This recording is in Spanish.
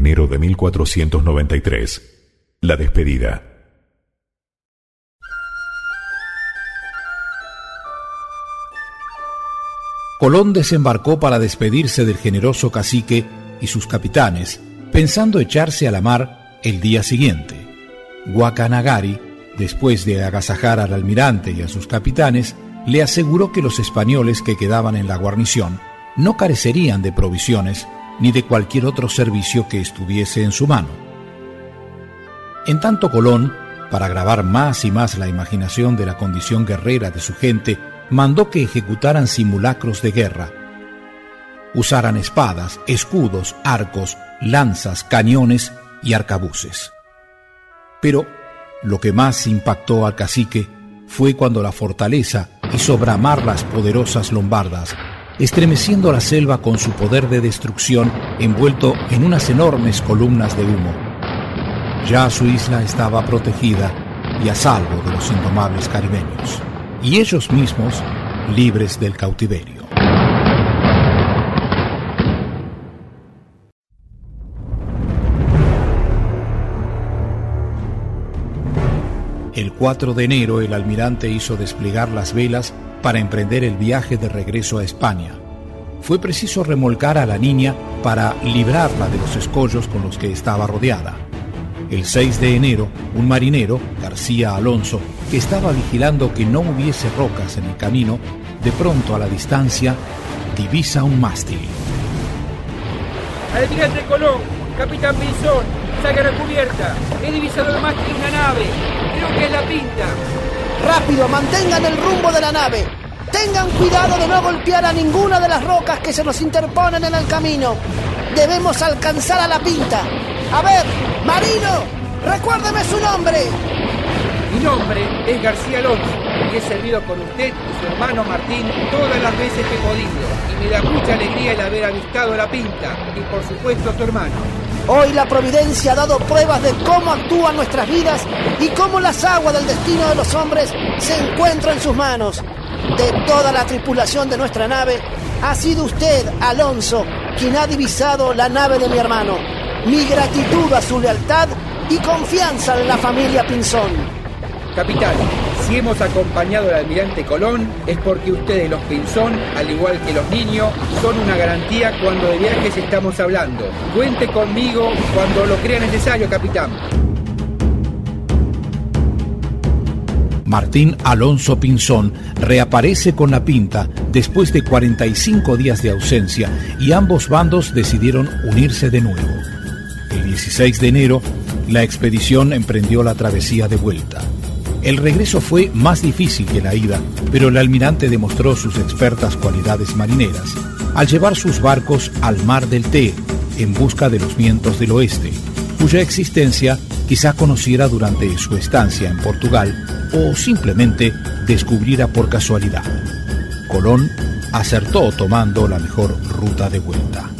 enero de 1493. La despedida. Colón desembarcó para despedirse del generoso cacique y sus capitanes, pensando echarse a la mar el día siguiente. Guacanagari, después de agasajar al almirante y a sus capitanes, le aseguró que los españoles que quedaban en la guarnición no carecerían de provisiones ni de cualquier otro servicio que estuviese en su mano. En tanto Colón, para agravar más y más la imaginación de la condición guerrera de su gente, mandó que ejecutaran simulacros de guerra. Usaran espadas, escudos, arcos, lanzas, cañones y arcabuces. Pero lo que más impactó al cacique fue cuando la fortaleza hizo bramar las poderosas lombardas, estremeciendo la selva con su poder de destrucción envuelto en unas enormes columnas de humo. Ya su isla estaba protegida y a salvo de los indomables caribeños y ellos mismos libres del cautiverio. El 4 de enero el almirante hizo desplegar las velas para emprender el viaje de regreso a España. Fue preciso remolcar a la niña para librarla de los escollos con los que estaba rodeada. El 6 de enero, un marinero, García Alonso, que estaba vigilando que no hubiese rocas en el camino, de pronto a la distancia divisa un mástil. Almirante Colón, Capitán Pinzón, saca la cubierta. He divisado el mástil de una nave. Creo que es la pinta. Rápido, mantengan el rumbo de la nave. Tengan cuidado de no golpear a ninguna de las rocas que se nos interponen en el camino. Debemos alcanzar a la pinta. A ver, Marino, recuérdeme su nombre. Mi nombre es García Alonso y he servido con usted y su hermano Martín todas las veces que he podido. Y me da mucha alegría el haber avistado la pinta y por supuesto a su hermano. Hoy la providencia ha dado pruebas de cómo actúan nuestras vidas y cómo las aguas del destino de los hombres se encuentran en sus manos. De toda la tripulación de nuestra nave, ha sido usted, Alonso, quien ha divisado la nave de mi hermano mi gratitud a su lealtad y confianza en la familia Pinzón. Capitán, si hemos acompañado al almirante Colón es porque ustedes los Pinzón, al igual que los niños, son una garantía cuando de viajes estamos hablando. Cuente conmigo cuando lo crea necesario, capitán. Martín Alonso Pinzón reaparece con la pinta después de 45 días de ausencia y ambos bandos decidieron unirse de nuevo. El 16 de enero, la expedición emprendió la travesía de vuelta. El regreso fue más difícil que la ida, pero el almirante demostró sus expertas cualidades marineras al llevar sus barcos al mar del Té en busca de los vientos del oeste, cuya existencia quizá conociera durante su estancia en Portugal o simplemente descubriera por casualidad. Colón acertó tomando la mejor ruta de vuelta.